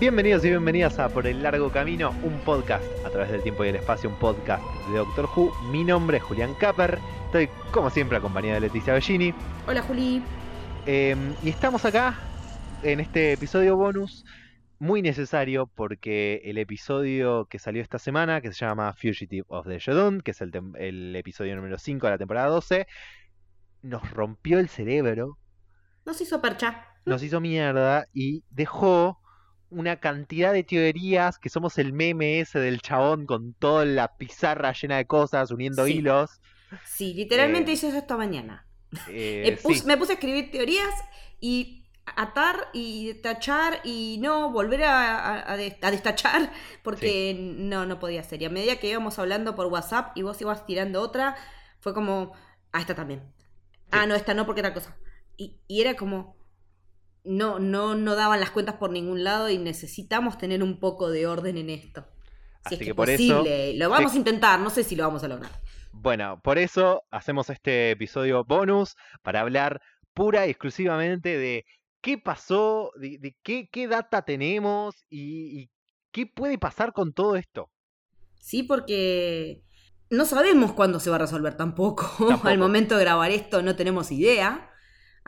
Bienvenidos y bienvenidas a Por el Largo Camino, un podcast a través del tiempo y el espacio, un podcast de Doctor Who. Mi nombre es Julián Capper, estoy como siempre acompañado de Leticia Bellini. Hola Juli. Eh, y estamos acá en este episodio bonus muy necesario porque el episodio que salió esta semana, que se llama Fugitive of the Jodun, que es el, el episodio número 5 de la temporada 12, nos rompió el cerebro, Nos hizo percha. nos hizo mierda y dejó una cantidad de teorías que somos el meme ese del chabón con toda la pizarra llena de cosas, uniendo Sí. hilos. Sí, literalmente Eh, hice eso esta mañana. Eh, Eh, pus- sí. Me puse a escribir teorías y atar y tachar y no volver a, a- a des- a destachar porque no, no podía ser. Y a medida que íbamos hablando por WhatsApp y vos ibas tirando otra, fue como, ah, esta también. Ah, no, esta no porque era cosa. Y, y era como, no, no, no daban las cuentas por ningún lado y necesitamos tener un poco de orden en esto. Así es que, por eso-. Lo vamos a intentar, no sé si lo vamos a lograr. Bueno, por eso hacemos este episodio bonus para hablar pura y exclusivamente de qué pasó, de, de qué, qué data tenemos y, y qué puede pasar con todo esto. Sí, porque no sabemos cuándo se va a resolver tampoco. Tampoco. Al momento de grabar esto no tenemos idea.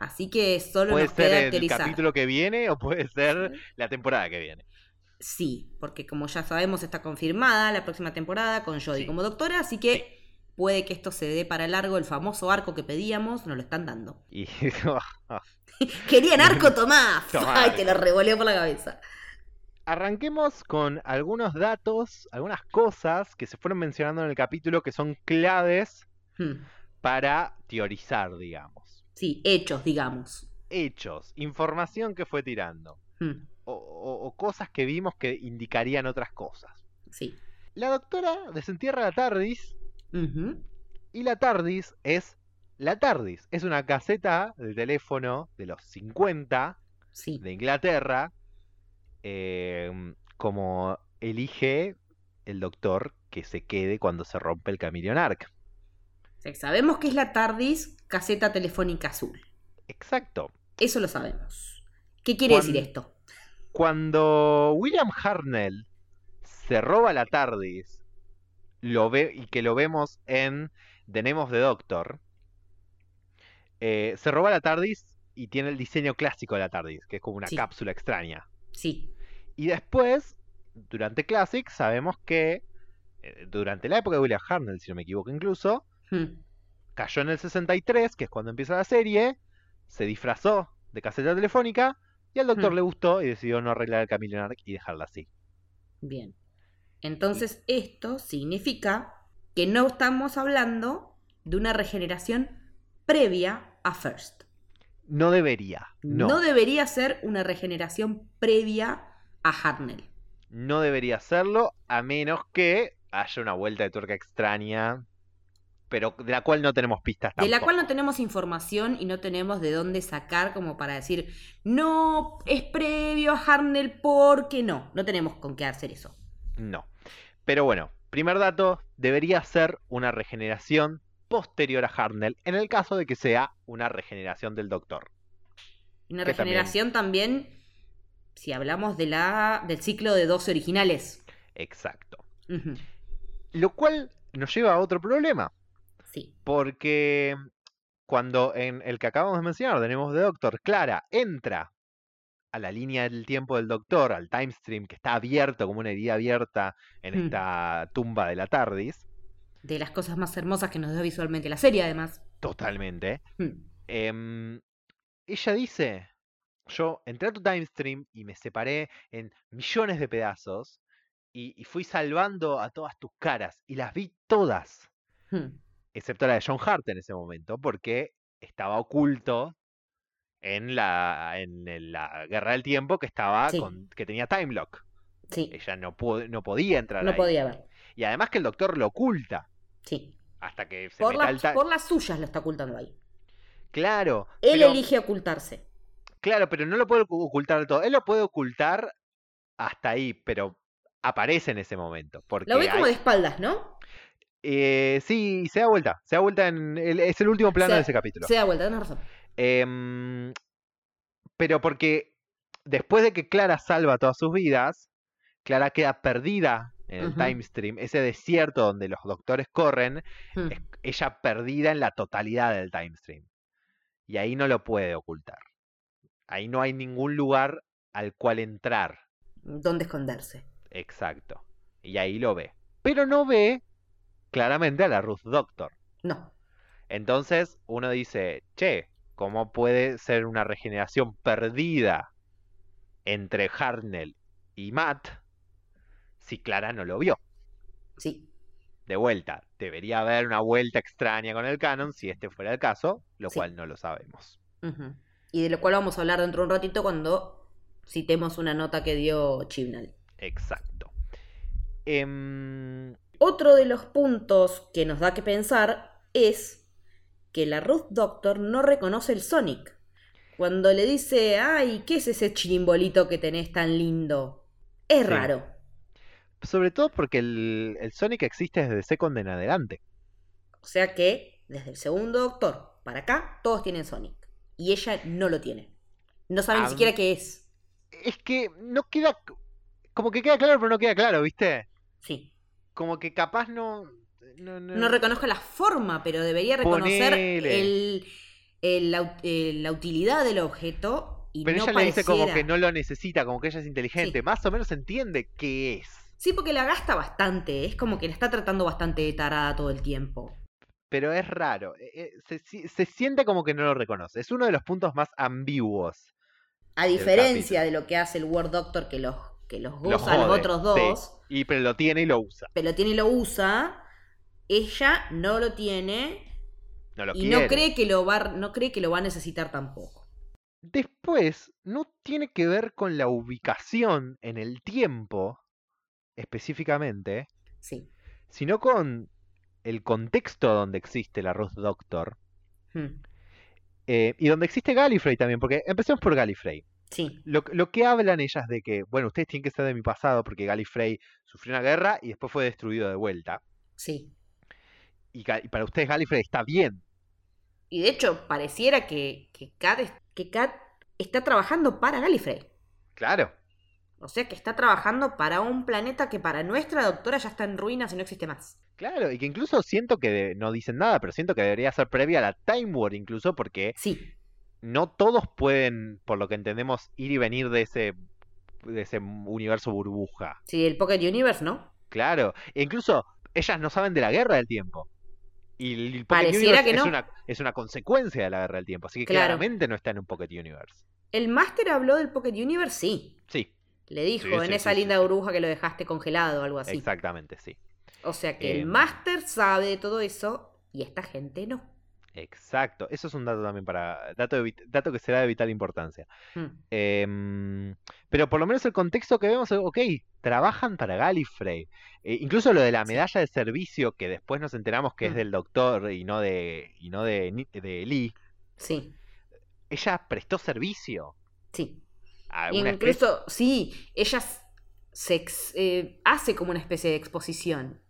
Así que solo Puede nos ser el capítulo que viene o puede ser la temporada que viene. Sí, porque como ya sabemos está confirmada la próxima temporada con Jodie Sí. como doctora, así que puede que esto se dé para largo el famoso arco que pedíamos, nos lo están dando. Y Querían arco, Tomás. Tomá, Ay, te lo revoleo por la cabeza. arranquemos con algunos datos, algunas cosas que se fueron mencionando en el capítulo que son claves Hmm, para teorizar, digamos. Sí, hechos, digamos. Hechos, información que fue tirando. Hmm, o, o- o cosas que vimos que indicarían otras cosas. Sí. La doctora desentierra la TARDIS y la TARDIS es la TARDIS. Es una caseta de teléfono de los 50 Sí. de Inglaterra, eh, como elige el doctor que se quede cuando se rompe el Chameleon Arc. Sabemos que es la TARDIS caseta telefónica azul. Exacto. Eso lo sabemos. ¿Qué quiere decir esto? Cuando William Hartnell se roba la TARDIS lo ve, y que lo vemos en The Name of the Doctor, eh, se roba la TARDIS y tiene el diseño clásico de la TARDIS, que es como una Sí. cápsula extraña. Sí. Y después, durante Classic, sabemos que eh, durante la época de William Hartnell, si no me equivoco incluso, Hmm, cayó en el 63, que es cuando empieza la serie, se disfrazó de caseta telefónica y al doctor Hmm. le gustó y decidió no arreglar el Chameleon Arc y dejarla así. Bien. Entonces, esto significa que no estamos hablando de una regeneración previa a First. No debería. No. No, debería ser una regeneración previa a Hartnell. No debería hacerlo a menos que haya una vuelta de tuerca extraña, pero de la cual no tenemos pistas De la tampoco. cual no tenemos información y no tenemos de dónde sacar como para decir, no, es previo a Hartnell porque no. No tenemos con qué hacer eso. No. Pero bueno, primer dato, debería ser una regeneración posterior a Hartnell, en el caso de que sea una regeneración del doctor. Una también- regeneración también, si hablamos de la, del ciclo de 12 originales. Exacto. Lo cual nos lleva a otro problema, Sí. porque cuando en el que acabamos de mencionar tenemos de Doctor, Clara entra a la línea del tiempo del Doctor, al time stream que está abierto como una herida abierta en Hmm. esta tumba de la TARDIS, De las cosas más hermosas que nos da visualmente la serie, además. totalmente. Hmm, em, ella dice, yo entré a tu time stream y me separé en millones de pedazos y, y fui salvando a todas tus caras y las vi todas. hmm. Excepto la de John Hart en ese momento, porque estaba oculto en la, en la Guerra del Tiempo que estaba Sí. con, que tenía time lock. Sí, Ella no, no podía entrar no ahí. podía ver. Y además que el doctor lo oculta Sí. hasta que se Por, meta la- el ti- por las suyas lo está ocultando ahí. Claro, Él pero, elige ocultarse. claro, pero no lo puede ocu- ocultar todo. Él lo puede ocultar hasta ahí, pero aparece en ese momento. Porque Lo ve como hay- de espaldas, ¿no? Eh, sí, se da vuelta. Se da vuelta en. el- es el último plano Se- de ese capítulo. Se da vuelta, tenés razón. Em, pero porque después de que Clara salva todas sus vidas, Clara queda perdida en el Ujú. time stream, ese desierto donde los doctores corren, Hmm. es ella perdida en la totalidad del time stream. Y ahí no lo puede ocultar. Ahí no hay ningún lugar al cual entrar. ¿Dónde esconderse? Exacto. Y ahí lo ve. Pero no ve claramente a la Ruth Doctor. No. Entonces uno dice, che, ¿cómo puede ser una regeneración perdida entre Harnell y Matt si Clara no lo vio? Sí. De vuelta, debería haber una vuelta extraña con el canon si este fuera el caso, lo Sí. cual no lo sabemos. Y de lo cual vamos a hablar dentro de un ratito cuando citemos una nota que dio Chibnall. Exacto. Em, Otro de los puntos que nos da que pensar es que la Ruth Doctor no reconoce el Sonic. Cuando le dice, ay, ¿qué es ese chirimbolito que tenés tan lindo? Es Sí. raro. sobre todo porque el, el Sonic existe desde Second en adelante. O sea que, desde el segundo Doctor para acá, todos tienen Sonic. Y ella no lo tiene. No sabe Ah, ni siquiera qué es. Es que no queda. Como que queda claro, pero no queda claro, ¿viste? Sí. Como que capaz no. No, no- No reconozco la forma, pero debería reconocer el, el- la, la utilidad del objeto y Pero no ella le dice como que no lo necesita, como que ella es inteligente. Sí. Más o menos entiende qué es. Sí, porque la gasta bastante. Es como que la está tratando bastante de tarada todo el tiempo. Pero es raro. eh, eh, Se, se siente como que no lo reconoce. Es uno de los puntos más ambiguos. A diferencia de lo que hace el Word Doctor que los, que los Lo goza los jode, otros sí. dos, Y pero lo tiene y lo usa. pero lo tiene y lo usa, ella no lo tiene No lo y quiere. no cree, que lo va, no cree que lo va a necesitar tampoco. Después, no tiene que ver con la ubicación en el tiempo, específicamente, Sí. sino con el contexto donde existe la Ruth Doctor. Hmm. eh, y donde existe Gallifrey también, porque empecemos por Gallifrey. Sí. Lo, lo que hablan ellas de que, bueno, ustedes tienen que ser de mi pasado porque Gallifrey sufrió una guerra y después fue destruido de vuelta. Sí. Y, para ustedes Gallifrey está bien. Y de hecho, pareciera que, que, Kat, que Kat está trabajando para Gallifrey. Claro. O sea que está trabajando para un planeta que para nuestra doctora ya está en ruinas y no existe más. Claro, y que incluso siento que de- no dicen nada, pero siento que debería ser previa a la Time War incluso porque Sí. No todos pueden, por lo que entendemos, ir y venir de ese, de ese universo burbuja. Sí, el Pocket Universe, ¿no? Claro, e incluso ellas no saben de la guerra del tiempo. Y el Pocket Pareciera Universe que es, una, es una consecuencia de la guerra del tiempo, así que Claro. claramente no está en un Pocket Universe. El Master habló del Pocket Universe, sí. Sí, Le dijo Sí, en sí, esa sí, linda burbuja que lo dejaste congelado o algo así. exactamente, sí. O sea que el Em. Master sabe de todo eso y esta gente no. Exacto, eso es un dato también para. Dato, de dato que será de vital importancia. Hmm. Em, pero por lo menos el contexto que vemos, ok, trabajan para Gallifrey. Eh, incluso lo de la Sí. medalla de servicio, que después nos enteramos que es Mm. del doctor y no de, y no de, de Lee. Sí, Ella prestó servicio sí. especie- Incluso, sí, ella se ex- eh, hace como una especie de exposición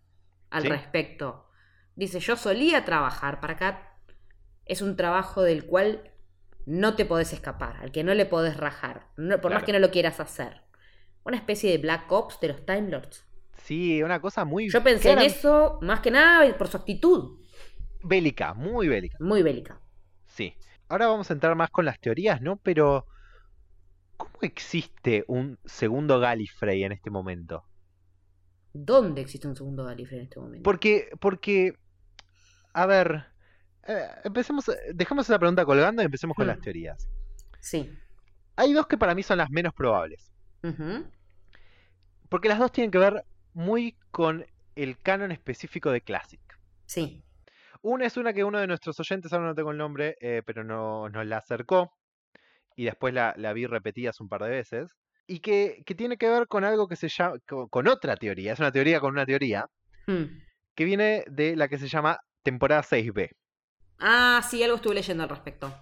al Sí. respecto. Dice, yo solía trabajar para acá. Es un trabajo del cual no te podés escapar, al que no le podés rajar, no- por más que no lo quieras hacer. Una especie de Black Ops de los Time Lords. Sí, una cosa muy Yo pensé en eso más que nada por su actitud, bélica, muy bélica. muy bélica. Sí. Ahora vamos a entrar más con las teorías, ¿no? Pero, ¿cómo existe un segundo Gallifrey en este momento? ¿Dónde existe un segundo Gallifrey en este momento? Porque, porque, a ver, eh, empecemos, eh, dejemos esa pregunta colgando y empecemos con Hmm. las teorías. Sí. Hay dos que para mí son las menos probables, porque las dos tienen que ver muy con el canon específico de Classic. Sí. Una es una que uno de nuestros oyentes, ahora no tengo el nombre, eh, pero no, nos la acercó y después la, la vi repetidas un par de veces. Y que, que tiene que ver con algo que se llama, con, con otra teoría, es una teoría con una teoría, Hmm. que viene de la que se llama temporada 6B. Ah, sí, algo estuve leyendo al respecto.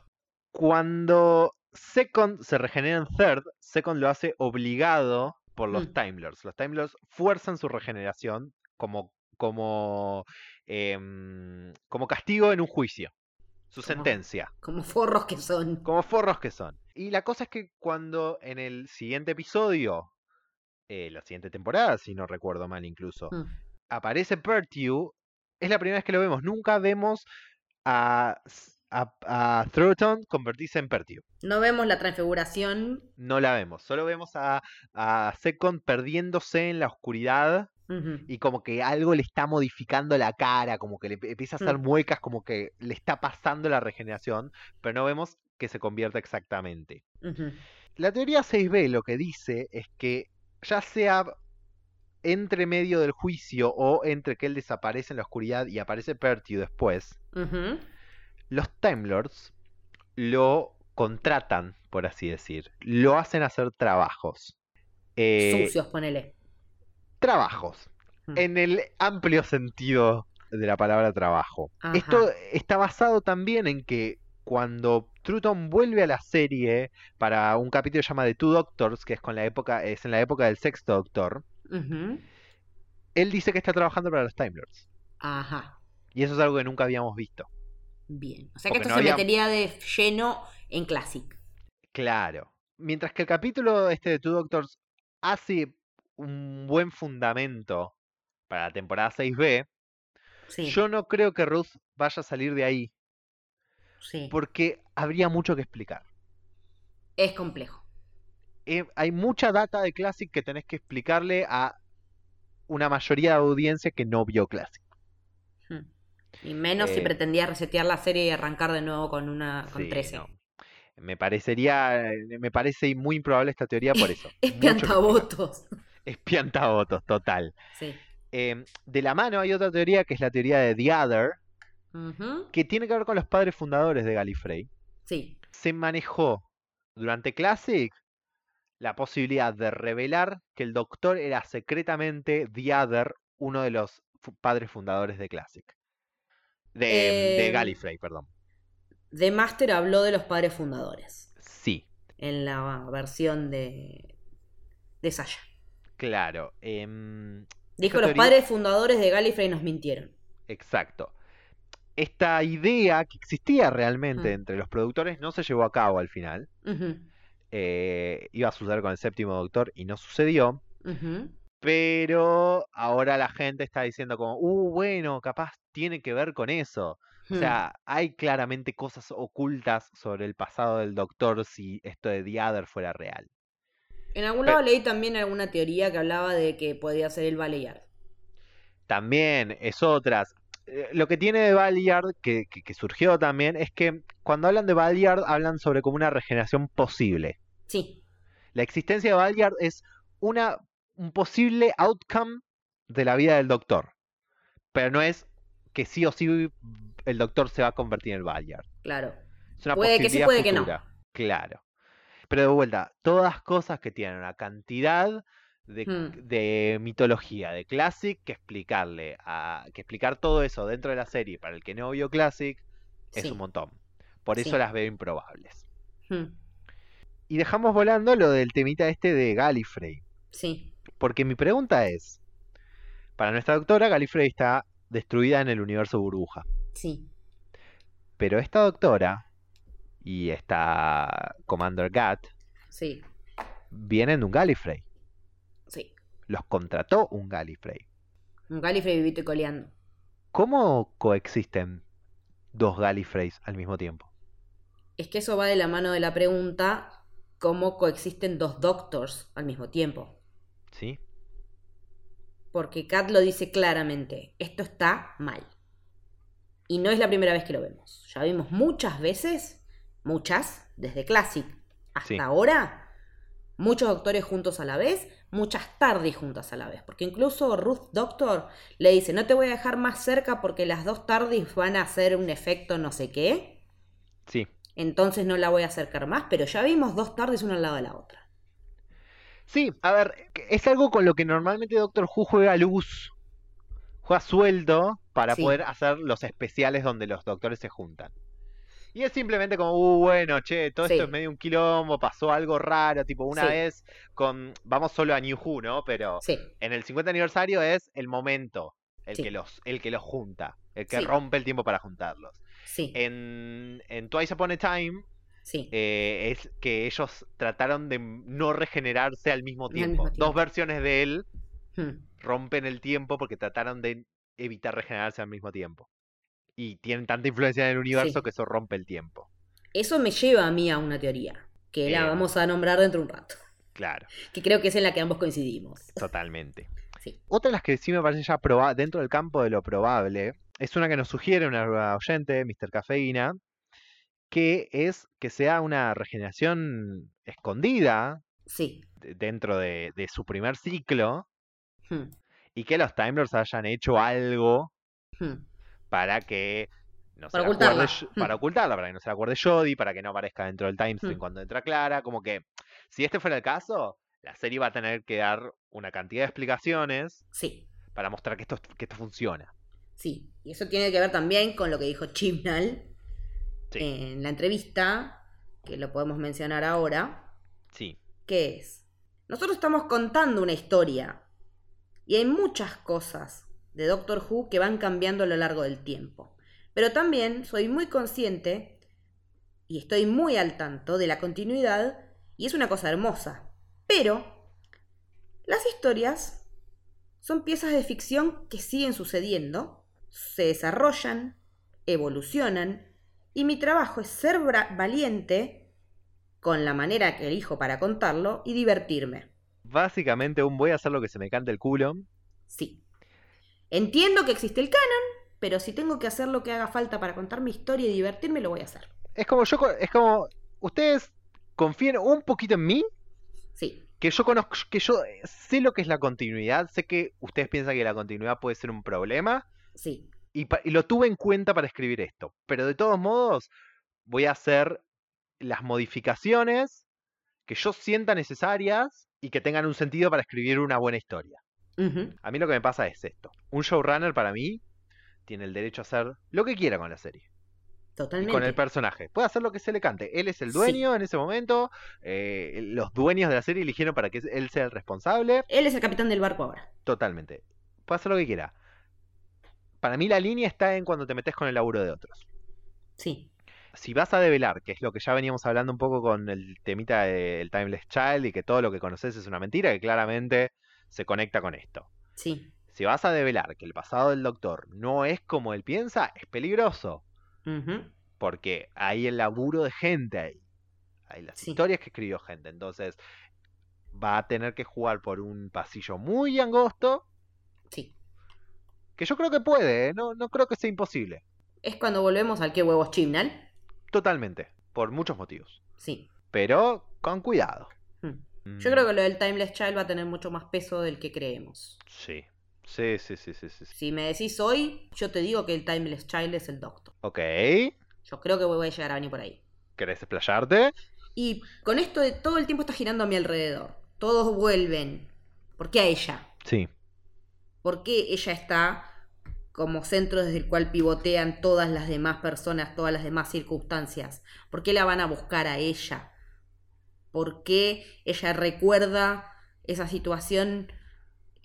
Cuando Second se regenera en Third, Second lo hace obligado por los Mm. Time Lords. Los Time Lords fuerzan su regeneración como, como, em, como castigo en un juicio. su sentencia. Como forros que son. Como forros que son. Y la cosa es que cuando en el siguiente episodio, eh, la siguiente temporada, si no recuerdo mal incluso, Mm. aparece Pertwee, es la primera vez que lo vemos. Nunca vemos a, a, a convertirse en Pertwee. No vemos la transfiguración. No la vemos. Solo vemos a, a Second perdiéndose en la oscuridad y como que algo le está modificando la cara, como que le empieza a hacer Mm. muecas, como que le está pasando la regeneración, pero no vemos que se convierta exactamente. La teoría 6B lo que dice es que ya sea entre medio del juicio o entre que él desaparece en la oscuridad y aparece Pertwee después, los Time Lords lo contratan, por así decir, lo hacen hacer trabajos. Eh, Sucios, ponele. trabajos, Mm. en el amplio sentido de la palabra trabajo. Ajá. Esto está basado también en que cuando Truton vuelve a la serie para un capítulo llamado The Two Doctors, que es con la época, es en la época del sexto doctor, Él dice que está trabajando para los Time Lords. Ajá. Y eso es algo que nunca habíamos visto. Bien. O sea que Porque esto no se había- metería de lleno en Classic. Claro. Mientras que el capítulo este de Two Doctors hace un buen fundamento para la temporada 6B, Sí. yo no creo que Ruth vaya a salir de ahí, sí. porque habría mucho que explicar. Es complejo. Eh, hay mucha data de Classic que tenés que explicarle a una mayoría de audiencia que no vio Classic. Hmm. Y menos si Eh, pretendías resetear la serie y arrancar de nuevo con una con Sí, 13. no. Me parecería, eh, me parece muy improbable esta teoría por eso. Es piantavotos. Es piantavotos, total. Sí. Em, de la mano hay otra teoría que es la teoría de The Other, que tiene que ver con los padres fundadores de Gallifrey. Sí. Se manejó durante Classic la posibilidad de revelar que el Doctor era secretamente The Other, uno de los padres fundadores de Classic. De, de Em, Gallifrey, perdón. The Master habló de los padres fundadores Sí, en la versión de, de Sasha. claro. em, Dijo, los teoría- padres fundadores de Gallifrey nos mintieron. Exacto. Esta idea que existía realmente entre los productores no se llevó a cabo al final. Ujú, Eh, iba a suceder con el séptimo doctor y no sucedió. Pero ahora la gente está diciendo como, uh, bueno, capaz tiene que ver con eso. O Hmm. sea, hay claramente cosas ocultas sobre el pasado del doctor si esto de The Other fuera real. En algún lado leí también alguna teoría que hablaba de que podía ser el Baleyard. También es otras. Eh, Lo que tiene de Valiard, que, que- que surgió también, es que cuando hablan de Valiard hablan sobre como una regeneración posible. Sí, La existencia de Valiard es una, un posible outcome de la vida del doctor. Pero no es que sí o sí el doctor se va a convertir en el Valiard. claro. Es una Puede que sí, puede que no. Claro. Pero de vuelta, todas cosas que tienen una cantidad de, Hmm. de mitología, de Classic, que explicarle a, que explicar todo eso dentro de la serie para el que no vio Classic es Sí. un montón. Por eso Sí. las veo improbables. Hmm, Y dejamos volando lo del temita este de Gallifrey. Sí. Porque mi pregunta es, para nuestra doctora, Gallifrey está destruida en el universo burbuja. Sí. Pero esta doctora y esta Commander Gat Sí. vienen de un Gallifrey. Los contrató un Gallifrey. Un Gallifrey vivito y coleando. ¿Cómo coexisten dos Gallifreys al mismo tiempo? Es que eso va de la mano de la pregunta cómo coexisten dos Doctors al mismo tiempo. ¿Sí? Porque Kat lo dice claramente, esto está mal. Y no es la primera vez que lo vemos. Ya vimos muchas veces, muchas, desde Classic hasta Sí. ahora, muchos doctores juntos a la vez, muchas tardes juntas a la vez. Porque incluso Ruth Doctor le dice, no te voy a dejar más cerca porque las dos tardes van a hacer un efecto no sé qué. Sí. Entonces no la voy a acercar más, pero ya vimos dos tardes una al lado de la otra. Sí, a ver, es algo con lo que normalmente Doctor Who juega luz, juega sueldo para Sí. poder hacer los especiales donde los doctores se juntan. Y es simplemente como, uh, bueno, che, todo Sí. esto es medio un quilombo, pasó algo raro, tipo una Sí. vez con, vamos solo a New Who, ¿no? Pero Sí, en el 50 aniversario es el momento, el, que, los, el que los junta, el que rompe el tiempo para juntarlos. Sí, En, en Twice Upon a Time sí. eh, es que ellos trataron de no regenerarse al mismo Al tiempo. Dos versiones de él Hmm. rompen el tiempo porque trataron de evitar regenerarse al mismo tiempo. Y tienen tanta influencia en el universo Sí. que eso rompe el tiempo. Eso me lleva a mí a una teoría, que la Bien. vamos a nombrar dentro de un rato. Claro, Que creo que es en la que ambos coincidimos. totalmente. Sí. Otra de las que sí me parece ya proba dentro del campo de lo probable es una que nos sugiere una oyente, Mr. Cafeína, que es que sea una regeneración escondida Sí. de- dentro de, de su primer ciclo Hmm. y que los Time Lords hayan hecho algo Hmm. Para que no se Para acuerde ocultarla. Sh- Hmm. para ocultarla, para que no se acuerde Jodie, para que no aparezca dentro del time stream Hmm. cuando entra Clara, como que si este fuera el caso, la serie va a tener que dar una cantidad de explicaciones Sí, para mostrar que esto, que esto funciona. sí. Y eso tiene que ver también con lo que dijo Chibnall Sí. en la entrevista, que lo podemos mencionar ahora, Sí, que es, nosotros estamos contando una historia y hay muchas cosas de Doctor Who que van cambiando a lo largo del tiempo. Pero también soy muy consciente y estoy muy al tanto de la continuidad y es una cosa hermosa. Pero las historias son piezas de ficción que siguen sucediendo, se desarrollan, evolucionan y mi trabajo es ser valiente con la manera que elijo para contarlo y divertirme. básicamente un voy a hacer lo que se me cante el culo. Sí. Entiendo que existe el canon, pero si tengo que hacer lo que haga falta para contar mi historia y divertirme, lo voy a hacer. Es como yo, es como ustedes confíen un poquito en mí, Sí, que yo conozco, que yo sé lo que es la continuidad, sé que ustedes piensan que la continuidad puede ser un problema, sí, y, y lo tuve en cuenta para escribir esto. Pero de todos modos, voy a hacer las modificaciones que yo sienta necesarias y que tengan un sentido para escribir una buena historia. A mí lo que me pasa es esto. Un showrunner para mí tiene el derecho a hacer lo que quiera con la serie. Y totalmente. con el personaje. Puede hacer lo que se le cante. Él es el Sí. dueño en ese momento. eh, los dueños de la serie eligieron para que él sea el responsable. Él es el capitán del barco ahora. Totalmente. Puede hacer lo que quiera. Para mí la línea está en cuando te metes con el laburo de otros. Sí, Si vas a develar, que es lo que ya veníamos hablando un poco con el temita del Timeless Child y que todo lo que conoces es una mentira, que claramente se conecta con esto. sí. Si vas a develar que el pasado del doctor no es como él piensa, es peligroso. Porque hay el laburo de gente ahí. Hay las Sí. historias que escribió gente. Entonces, va a tener que jugar por un pasillo muy angosto. Sí. Que yo creo que puede, ¿eh? no, no creo que sea imposible. Es cuando volvemos al que huevos Chibnall. Totalmente. Por muchos motivos. Sí. Pero con cuidado. Mm. Yo creo que lo del Timeless Child va a tener mucho más peso del que creemos. Sí. Sí, sí, sí, sí, sí. Si me decís hoy, yo te digo que el Timeless Child es el Doctor. Ok. Yo creo que voy a llegar a venir por ahí. ¿Querés explayarte? Y con esto de todo el tiempo está girando a mi alrededor. Todos vuelven. ¿Por qué a ella? Sí. ¿Por qué ella está como centro desde el cual pivotean todas las demás personas, todas las demás circunstancias? ¿Por qué la van a buscar a ella? ¿Por qué ella recuerda esa situación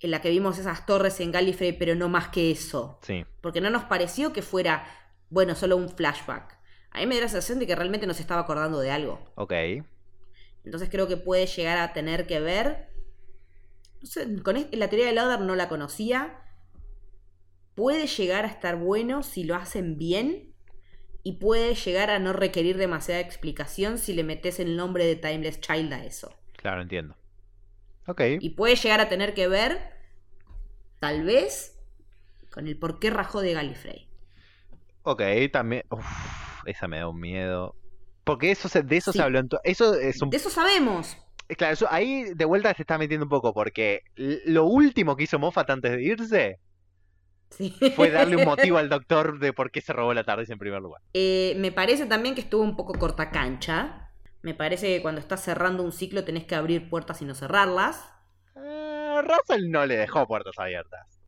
en la que vimos esas torres en Gallifrey, pero no más que eso? Sí. Porque no nos pareció que fuera, bueno, solo un flashback. A mí me da la sensación de que realmente nos estaba acordando de algo. Ok. Entonces creo que puede llegar a tener que ver. No sé, con la teoría del Lauder no la conocía. Puede llegar a estar bueno si lo hacen bien. Y puede llegar a no requerir demasiada explicación si le metes el nombre de Timeless Child a eso. Claro, entiendo. Ok. Y puede llegar a tener que ver, tal vez, con el por qué rajó de Gallifrey. Ok, también. Uf, esa me da un miedo. Porque eso se- de eso Sí. se habló en Eso es un. De eso sabemos. eh, Claro, eso, ahí de vuelta se está metiendo un poco. Porque lo último que hizo Moffat antes de irse Sí. fue darle un motivo al doctor de por qué se robó la TARDIS en primer lugar. Eh, me parece también que estuvo un poco corta cancha. Me parece que cuando estás cerrando un ciclo tenés que abrir puertas y no cerrarlas. Eh, Russell no le dejó puertas abiertas.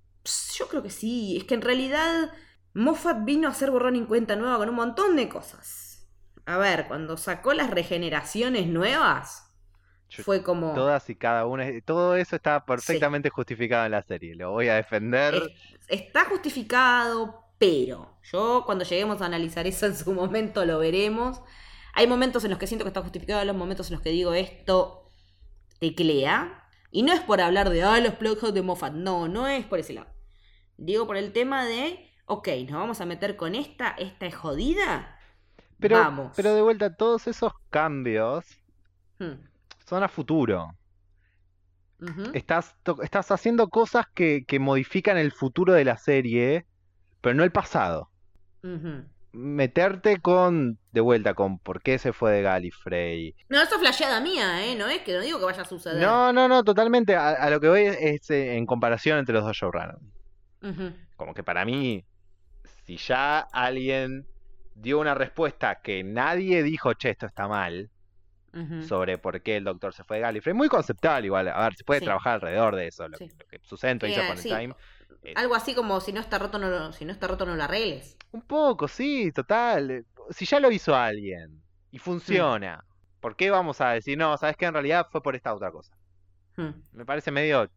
Yo creo que sí. Es que en realidad Moffat vino a hacer borrón y cuenta nueva con un montón de cosas. A ver, cuando sacó las regeneraciones nuevas, fue como... Todas y cada una. Todo eso está perfectamente justificado en la serie. Lo voy a defender. Es- está justificado, pero yo cuando lleguemos a analizar eso en su momento lo veremos. Hay momentos en los que siento que está justificado, hay los momentos en los que digo esto teclea. Y no es por hablar de, ah, los plot de Moffat. No, no es por ese lado. Digo por el tema de, ok, nos vamos a meter con esta, esta es jodida. Pero, Vamos. pero de vuelta, todos esos cambios Hmm. Son a futuro. Estás, haciendo cosas que, que modifican el futuro de la serie, pero no el pasado. Meterte con, de vuelta, con por qué se fue de Gallifrey. No, eso es flasheada mía, ¿eh? No es que no digo que vaya a suceder. No, no, no, totalmente. A, a lo que voy es, eh, en comparación entre los dos showrunners. Como que para mí, si ya alguien dio una respuesta que nadie dijo, che, esto está mal, Sobre por qué el doctor se fue de Gallifrey, muy conceptual igual. A ver, se puede Sí. trabajar alrededor de eso. Lo, Sí. lo que Twice Eh, Upon a sí. Time. eh, Algo así como si no está roto, no lo, si no está roto, no lo arregles. Un poco, sí, total. Eh, Si ya lo hizo alguien y funciona, ¿por qué vamos a decir, no, sabes que en realidad fue por esta otra cosa? Hmm. Me parece medio,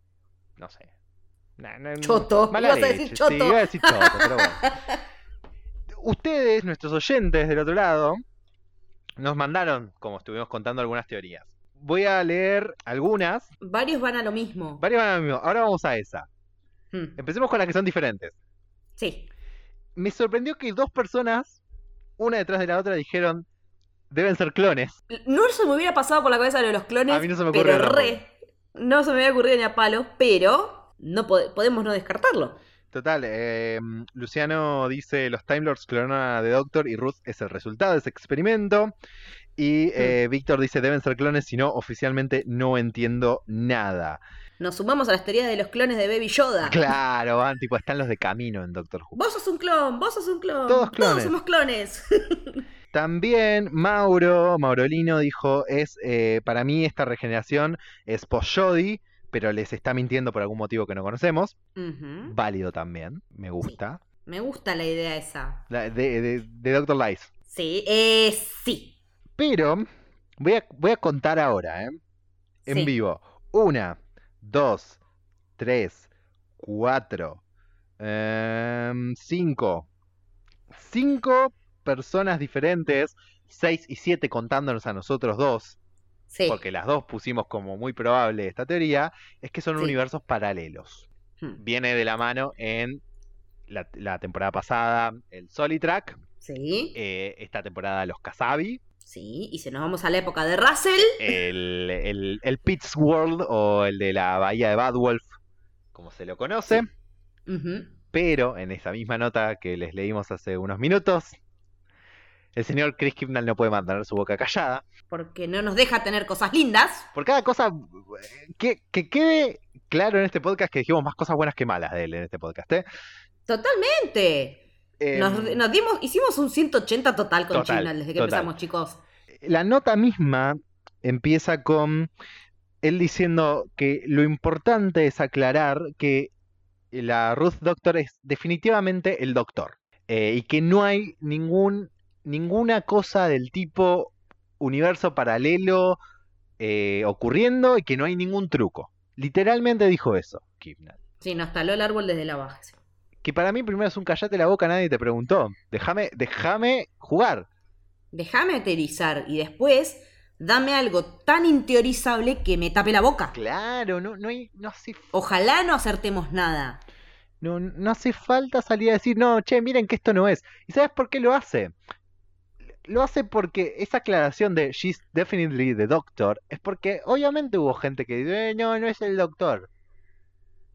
no sé. na- na- Choto. mala Ibas a decir choto. Sí, iba a decir choto, pero bueno. Ustedes, nuestros oyentes del otro lado, nos mandaron, como estuvimos contando, algunas teorías. Voy a leer algunas. Varios van a lo mismo. Varias van a lo mismo. Ahora vamos a esa. Hmm. Empecemos con las que son diferentes. Sí. Me sorprendió que dos personas, una detrás de la otra, dijeron, deben ser clones. No se me hubiera pasado por la cabeza lo de los clones. A mí no se me pero ocurrió re. No se me había ocurrido ni a palos, pero no pode- podemos no descartarlo. Total, eh, Luciano dice, los Time Lords clonaron a The Doctor y Ruth es el resultado de ese experimento. Y eh, Víctor dice, deben ser clones, si no, oficialmente no entiendo nada. Nos sumamos a las teorías de los clones de Baby Yoda. Claro, van, tipo, están los de camino en Doctor Who. Vos sos un clon, vos sos un clon. Todos clones. somos clones. También Mauro, Maurolino dijo, es, eh, para mí esta regeneración es post-Jodie, pero les está mintiendo por algún motivo que no conocemos. Válido también, me gusta. Me gusta la idea esa. La- de, de, de Doctor Lies. Sí, eh, sí. Pero voy a, voy a contar ahora, ¿eh? En Sí. vivo. Una, dos, tres, cuatro, em, cinco. Cinco personas diferentes, seis y siete contándonos a nosotros dos, Sí. porque las dos pusimos como muy probable esta teoría, es que son Sí. universos paralelos. Hmm. Viene de la mano en la, la temporada pasada el Solitrack, Sí, eh, esta temporada los Kasabi, sí. Y si nos vamos a la época de Russell. el, el, el Pitts World o el de la bahía de Badwolf, como se lo conoce. Pero en esa misma nota que les leímos hace unos minutos, el señor Chris Kibnall no puede mantener su boca callada. Porque no nos deja tener cosas lindas. Por cada cosa, que, que quede claro en este podcast que dijimos más cosas buenas que malas de él en este podcast. ¿eh? Totalmente. Em, Nos, nos dimos, hicimos un 180 total con Total, desde que total. empezamos, chicos. La nota misma empieza con él diciendo que lo importante es aclarar que la Ruth Doctor es definitivamente el Doctor eh, y que no hay ningún ninguna cosa del tipo universo paralelo eh, ocurriendo y que no hay ningún truco. Literalmente dijo eso, Kibnall. Sí, nos taló el árbol desde la base. Que para mí primero es un callate la boca, nadie te preguntó. Déjame, déjame jugar. Déjame aterrizar y después dame algo tan inteorizable que me tape la boca. Claro, no, no, hay, no hace Ojalá no acertemos nada. No, no hace falta salir a decir, no, che, miren que esto no es. ¿Y sabes por qué lo hace? Lo hace porque esa aclaración de she's definitely the doctor es porque obviamente hubo gente que dice, "Eh, no, no es el doctor.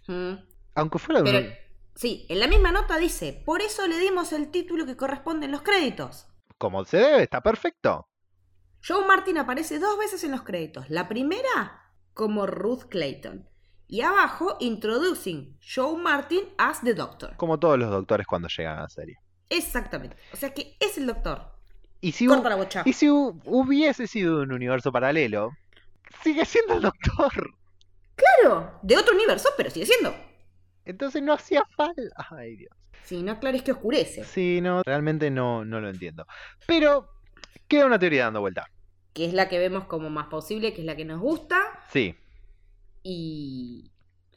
Mm. Aunque fuera Pero, un- sí, en la misma nota dice, por eso le dimos el título que corresponde en los créditos. como se debe, está perfecto. Joe Martin aparece dos veces en los créditos. La primera como Ruth Clayton. Y abajo, introducing Joe Martin as the Doctor. Como todos los doctores cuando llegan a la serie. Exactamente. O sea que es el Doctor. Y si, Corta hu- la bocha. y si hu- hubiese sido un universo paralelo, sigue siendo el doctor. Claro, de otro universo, pero sigue siendo. Entonces no hacía falta. Ay, Dios. Si no, claro, es que oscurece. Sí, no, realmente no, no lo entiendo. Pero queda una teoría dando vuelta. Que es la que vemos como más posible, que es la que nos gusta. Sí, Y.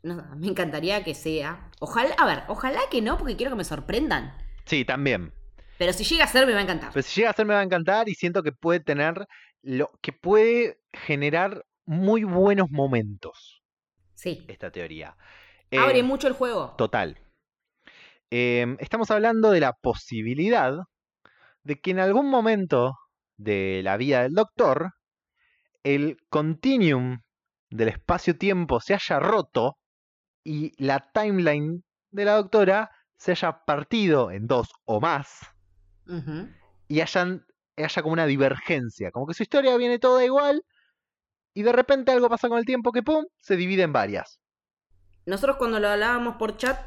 No, me encantaría que sea. Ojalá, a ver, ojalá que no, porque quiero que me sorprendan. Sí, también. Pero si llega a ser, me va a encantar. Pero si llega a ser, me va a encantar y siento que puede tener. Lo, que puede generar muy buenos momentos. Sí. Esta teoría. Abre Eh, mucho el juego. Total. Em, estamos hablando de la posibilidad de que en algún momento de la vida del doctor, el continuum del espacio-tiempo se haya roto y la timeline de la doctora se haya partido en dos o más Y hayan, haya como una divergencia, como que su historia viene toda igual y de repente algo pasa con el tiempo que pum, se divide en varias. Nosotros cuando lo hablábamos por chat,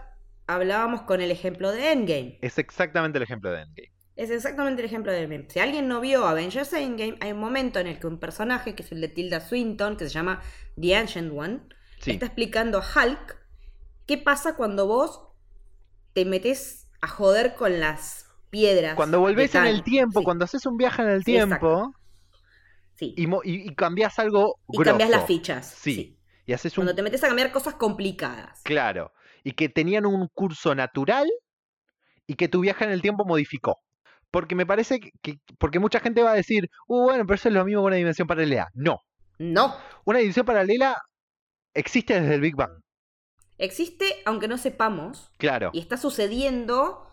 hablábamos con el ejemplo de Endgame. Es exactamente el ejemplo de Endgame. Es exactamente el ejemplo de Endgame. Si alguien no vio Avengers Endgame, hay un momento en el que un personaje, que es el de Tilda Swinton, que se llama The Ancient One, Sí. está explicando a Hulk qué pasa cuando vos te metes a joder con las piedras. Cuando volvés en el tiempo, Sí, cuando haces un viaje en el tiempo sí. y, cambias algo Y cambias las fichas. Sí. sí. y haces un Cuando te metes a cambiar cosas complicadas. claro y que tenían un curso natural y que tu viaje en el tiempo modificó. Porque me parece que- porque mucha gente va a decir, uh, bueno, pero eso es lo mismo que una dimensión paralela. No, No. una dimensión paralela existe desde el Big Bang. Existe, aunque no sepamos, Claro, y está sucediendo,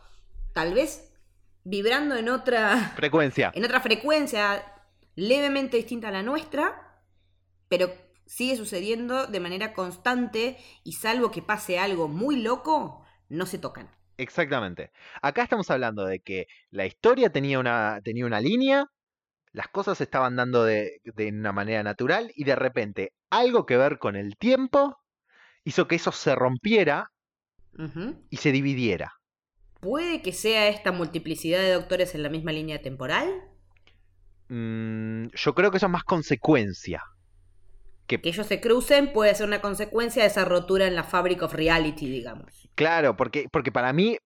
tal vez vibrando en otra, frecuencia. en otra frecuencia levemente distinta a la nuestra, pero sigue sucediendo de manera constante y salvo que pase algo muy loco, no se tocan. Exactamente. Acá estamos hablando de que la historia tenía una, tenía una línea, las cosas se estaban dando de, de una manera natural y de repente algo que ver con el tiempo hizo que eso se rompiera y se dividiera. ¿Puede que sea esta multiplicidad de doctores en la misma línea temporal? Mm, yo creo que eso es más consecuencia. Que ellos se crucen puede ser una consecuencia de esa rotura en la Fabric of Reality, digamos. Claro, porque, porque para mí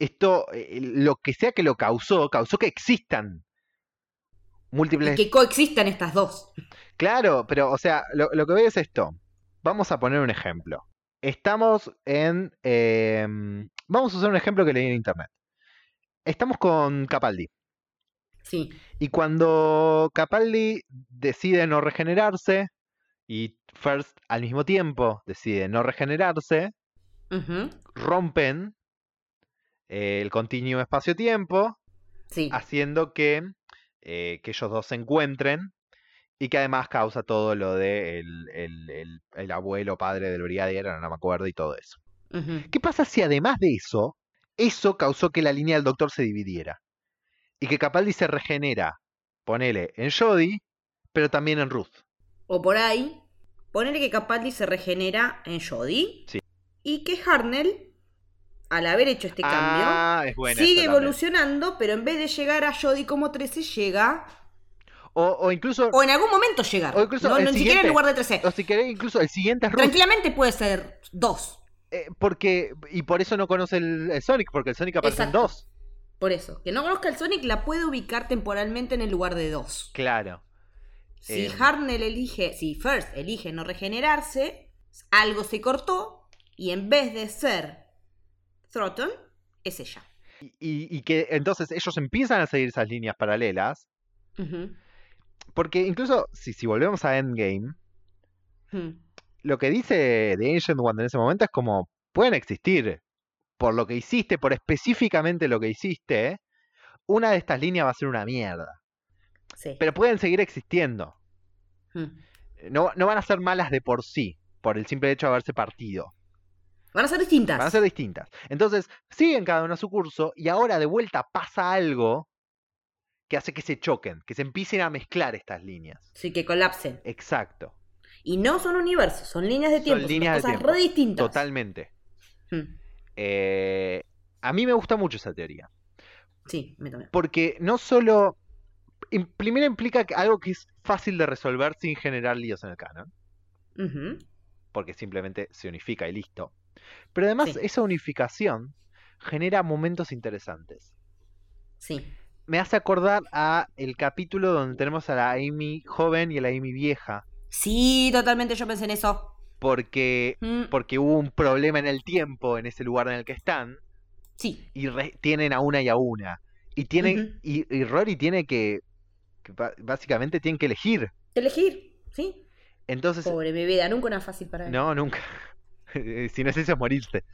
esto, eh, lo que sea que lo causó, causó que existan Y múltiples... que coexistan estas dos. Claro, pero, o sea, lo, lo que veo es esto. Vamos a poner un ejemplo. Estamos en... em, vamos a usar un ejemplo que leí en internet. Estamos con Capaldi. Sí. Y cuando Capaldi decide no regenerarse y First al mismo tiempo decide no regenerarse, rompen eh, el continuo espacio-tiempo, Sí. haciendo que, eh, que ellos dos se encuentren y que además causa todo lo de el, el- el- el abuelo padre del brigadier, no me acuerdo, y todo eso. ¿Qué pasa si además de eso, eso causó que la línea del doctor se dividiera? Y que Capaldi se regenera, ponele, en Jodie, pero también en Ruth. O por ahí, ponerle que Capaldi se regenera en Jodie. Sí. Y que Harnell, al haber hecho este cambio, ah, es sigue evolucionando, pero en vez de llegar a Jodie como 13, llega. O, o incluso, O en algún momento llegar. O incluso no, ni siquiera en lugar de 13. o si querés, incluso el siguiente es Ruth. Tranquilamente puede ser 2. Eh, porque, y por eso no conoce el, el Sonic, porque el Sonic aparece en Exacto. dos. Por eso. Que no conozca el Sonic la puede ubicar temporalmente en el lugar de 2. Claro. Si. Harnell elige, si First elige no regenerarse, algo se cortó y en vez de ser Throton, es ella. Y, que entonces ellos empiezan a seguir esas líneas paralelas. Porque incluso, si, si volvemos a Endgame, Hmm. Lo que dice The Ancient One en ese momento es como, pueden existir, por lo que hiciste, por específicamente lo que hiciste, una de estas líneas va a ser una mierda. Sí. Pero pueden seguir existiendo. Hmm. No, no van a ser malas de por sí, por el simple hecho de haberse partido. Van a ser distintas. Van a ser distintas. Entonces, siguen cada uno a su curso y ahora de vuelta pasa algo que hace que se choquen, que se empiecen a mezclar estas líneas. Sí, que colapsen. Exacto. Y no son universos, son líneas de Son tiempo. Son, líneas de cosas tiempo. re distintas. Totalmente. Hmm. Eh, a mí me gusta mucho esa teoría. Sí, me tomé. Porque no solo. im- Primero implica que algo que es fácil de resolver sin generar líos en el canon. Porque simplemente se unifica y listo. Pero además, Sí. esa unificación genera momentos interesantes. Sí. Me hace acordar a el capítulo donde tenemos a la Amy joven y a la Amy vieja. Sí, totalmente yo pensé en eso. Porque, Mm. porque hubo un problema en el tiempo en ese lugar en el que están. Sí. Y tienen a una y a una. Y tienen. y, Rory tiene que, Básicamente tienen que elegir. Elegir, sí. Entonces. Pobre mi vida, nunca una fácil para él. No, nunca. si no es eso, es morirte.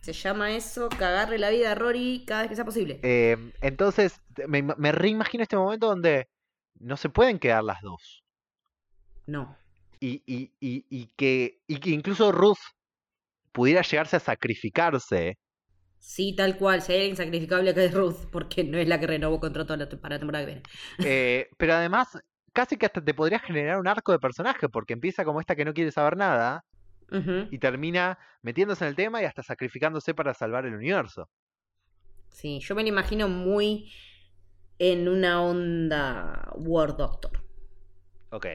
Se llama eso cagarle la vida a Rory cada vez que sea posible. Eh, entonces, me, me reimagino este momento donde no se pueden quedar las dos. No. Y, y, y, y que, y que incluso Ruth pudiera llegarse a sacrificarse. Sí, tal cual, sería insacrificable que es Ruth, porque no es la que renovó contrato para la temporada que viene. Eh, pero además, casi que hasta te podría generar un arco de personaje, porque empieza como esta que no quiere saber nada, y termina metiéndose en el tema y hasta sacrificándose para salvar el universo. Sí, yo me lo imagino muy en una onda War Doctor. Ok.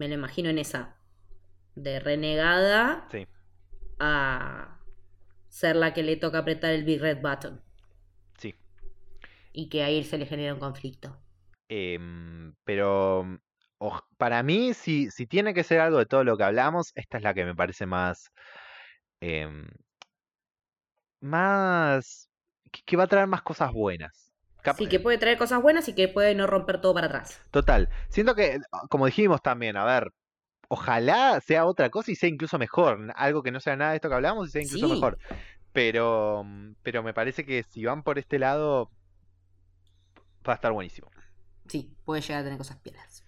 Me lo imagino en esa. De renegada sí. a ser la que le toca apretar el Big Red Button. Sí. Y que a él se le genera un conflicto. Em, pero para mí, si, si tiene que ser algo de todo lo que hablamos, esta es la que me parece más. Em, más. Que, va a traer más cosas buenas. Sí, que puede traer cosas buenas y que puede no romper todo para atrás. Total. Siento que, como dijimos también, a ver, ojalá sea otra cosa y sea incluso mejor. Algo que no sea nada de esto que hablamos y sea incluso mejor. Pero, pero me parece que si van por este lado, va a estar buenísimo. Sí, puede llegar a tener cosas pielas.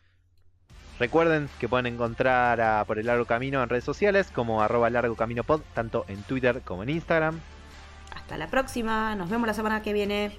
Recuerden que pueden encontrar a Por el Largo Camino en redes sociales como arroba largo camino pod, tanto en Twitter como en Instagram. Hasta la próxima, nos vemos la semana que viene.